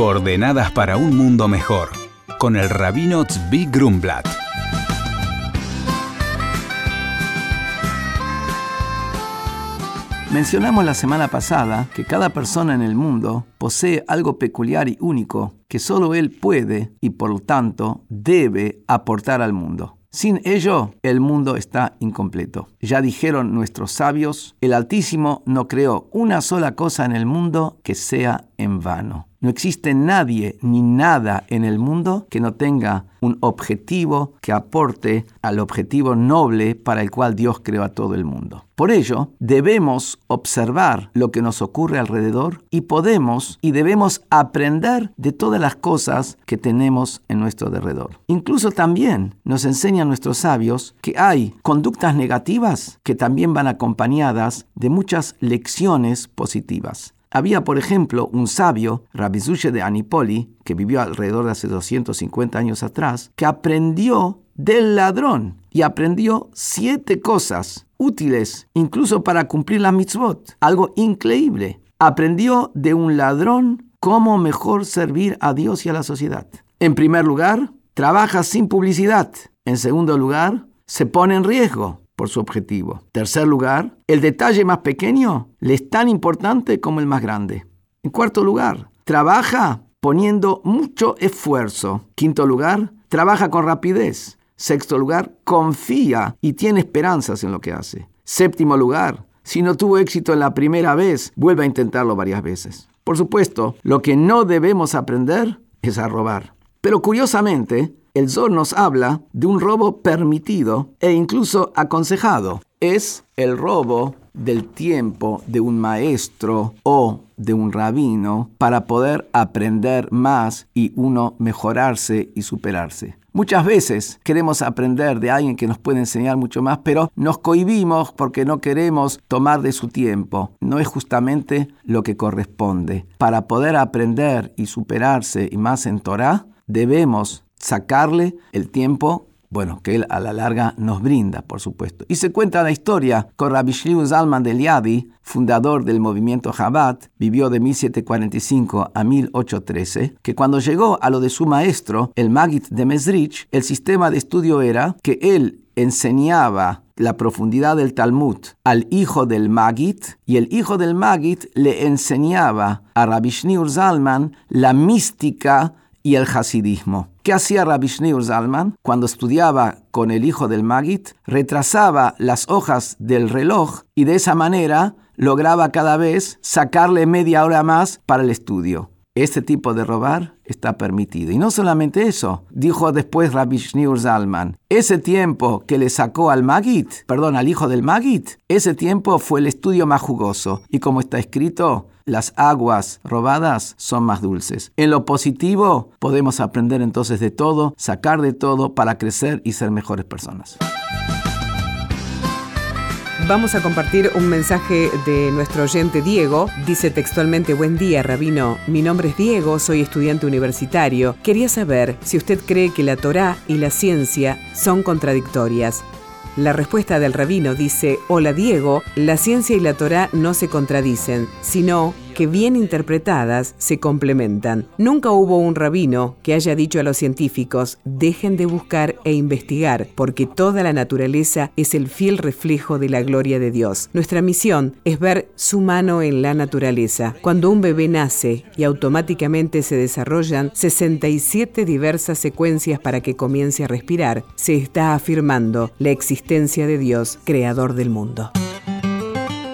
Coordenadas para un mundo mejor, con el rabino Tzvi Grumblat. Mencionamos la semana pasada que cada persona en el mundo posee algo peculiar y único que solo él puede y por lo tanto debe aportar al mundo. Sin ello, el mundo está incompleto. Ya dijeron nuestros sabios, el Altísimo no creó una sola cosa en el mundo que sea en vano. No existe nadie ni nada en el mundo que no tenga un objetivo que aporte al objetivo noble para el cual Dios creó a todo el mundo. Por ello, debemos observar lo que nos ocurre alrededor y podemos y debemos aprender de todas las cosas que tenemos en nuestro alrededor. Incluso también nos enseñan nuestros sabios que hay conductas negativas que también van acompañadas de muchas lecciones positivas. Había, por ejemplo, un sabio, Rabizushe de Anipoli, que vivió alrededor de hace 250 años atrás, que aprendió del ladrón y aprendió siete cosas útiles, incluso para cumplir la mitzvot. Algo increíble. Aprendió de un ladrón cómo mejor servir a Dios y a la sociedad. En primer lugar, trabaja sin publicidad. En segundo lugar, se pone en riesgo por su objetivo. Tercer lugar, el detalle más pequeño le es tan importante como el más grande. En cuarto lugar, trabaja poniendo mucho esfuerzo. Quinto lugar, trabaja con rapidez. Sexto lugar, confía y tiene esperanzas en lo que hace. Séptimo lugar, si no tuvo éxito en la primera vez, vuelve a intentarlo varias veces. Por supuesto, lo que no debemos aprender es a robar. Pero curiosamente, el Zor nos habla de un robo permitido e incluso aconsejado. Es el robo del tiempo de un maestro o de un rabino para poder aprender más y uno mejorarse y superarse. Muchas veces queremos aprender de alguien que nos puede enseñar mucho más, pero nos cohibimos porque no queremos tomar de su tiempo. No es justamente lo que corresponde. Para poder aprender y superarse y más en Torah, debemos sacarle el tiempo bueno, que él a la larga nos brinda, por supuesto. Y se cuenta la historia con Rabbi Shliu Zalman del Yadi, fundador del movimiento Chabad, vivió de 1745 a 1813, que cuando llegó a lo de su maestro, el Magid de Mesrich, el sistema de estudio era que él enseñaba la profundidad del Talmud al hijo del Magid y el hijo del Magid le enseñaba a Rabbi Shniur Zalman la mística y el hasidismo. ¿Qué hacía Rabbi Shneur Zalman? Cuando estudiaba con el hijo del Magit, retrasaba las hojas del reloj y de esa manera lograba cada vez sacarle media hora más para el estudio. Este tipo de robar está permitido. Y no solamente eso, dijo después Rabbi Shneur Zalman, ese tiempo que le sacó al Magit, perdón, al hijo del Magit, ese tiempo fue el estudio más jugoso. Y como está escrito, las aguas robadas son más dulces. En lo positivo, podemos aprender entonces de todo, sacar de todo para crecer y ser mejores personas. Vamos a compartir un mensaje de nuestro oyente Diego. Dice textualmente, buen día, Rabino. Mi nombre es Diego, soy estudiante universitario. Quería saber si usted cree que la Torá y la ciencia son contradictorias. La respuesta del rabino dice, hola Diego, la ciencia y la Torá no se contradicen, sino que bien interpretadas se complementan. Nunca hubo un rabino que haya dicho a los científicos, dejen de buscar e investigar, porque toda la naturaleza es el fiel reflejo de la gloria de Dios. Nuestra misión es ver su mano en la naturaleza. Cuando un bebé nace y automáticamente se desarrollan 67 diversas secuencias para que comience a respirar, se está afirmando la existencia de Dios, creador del mundo.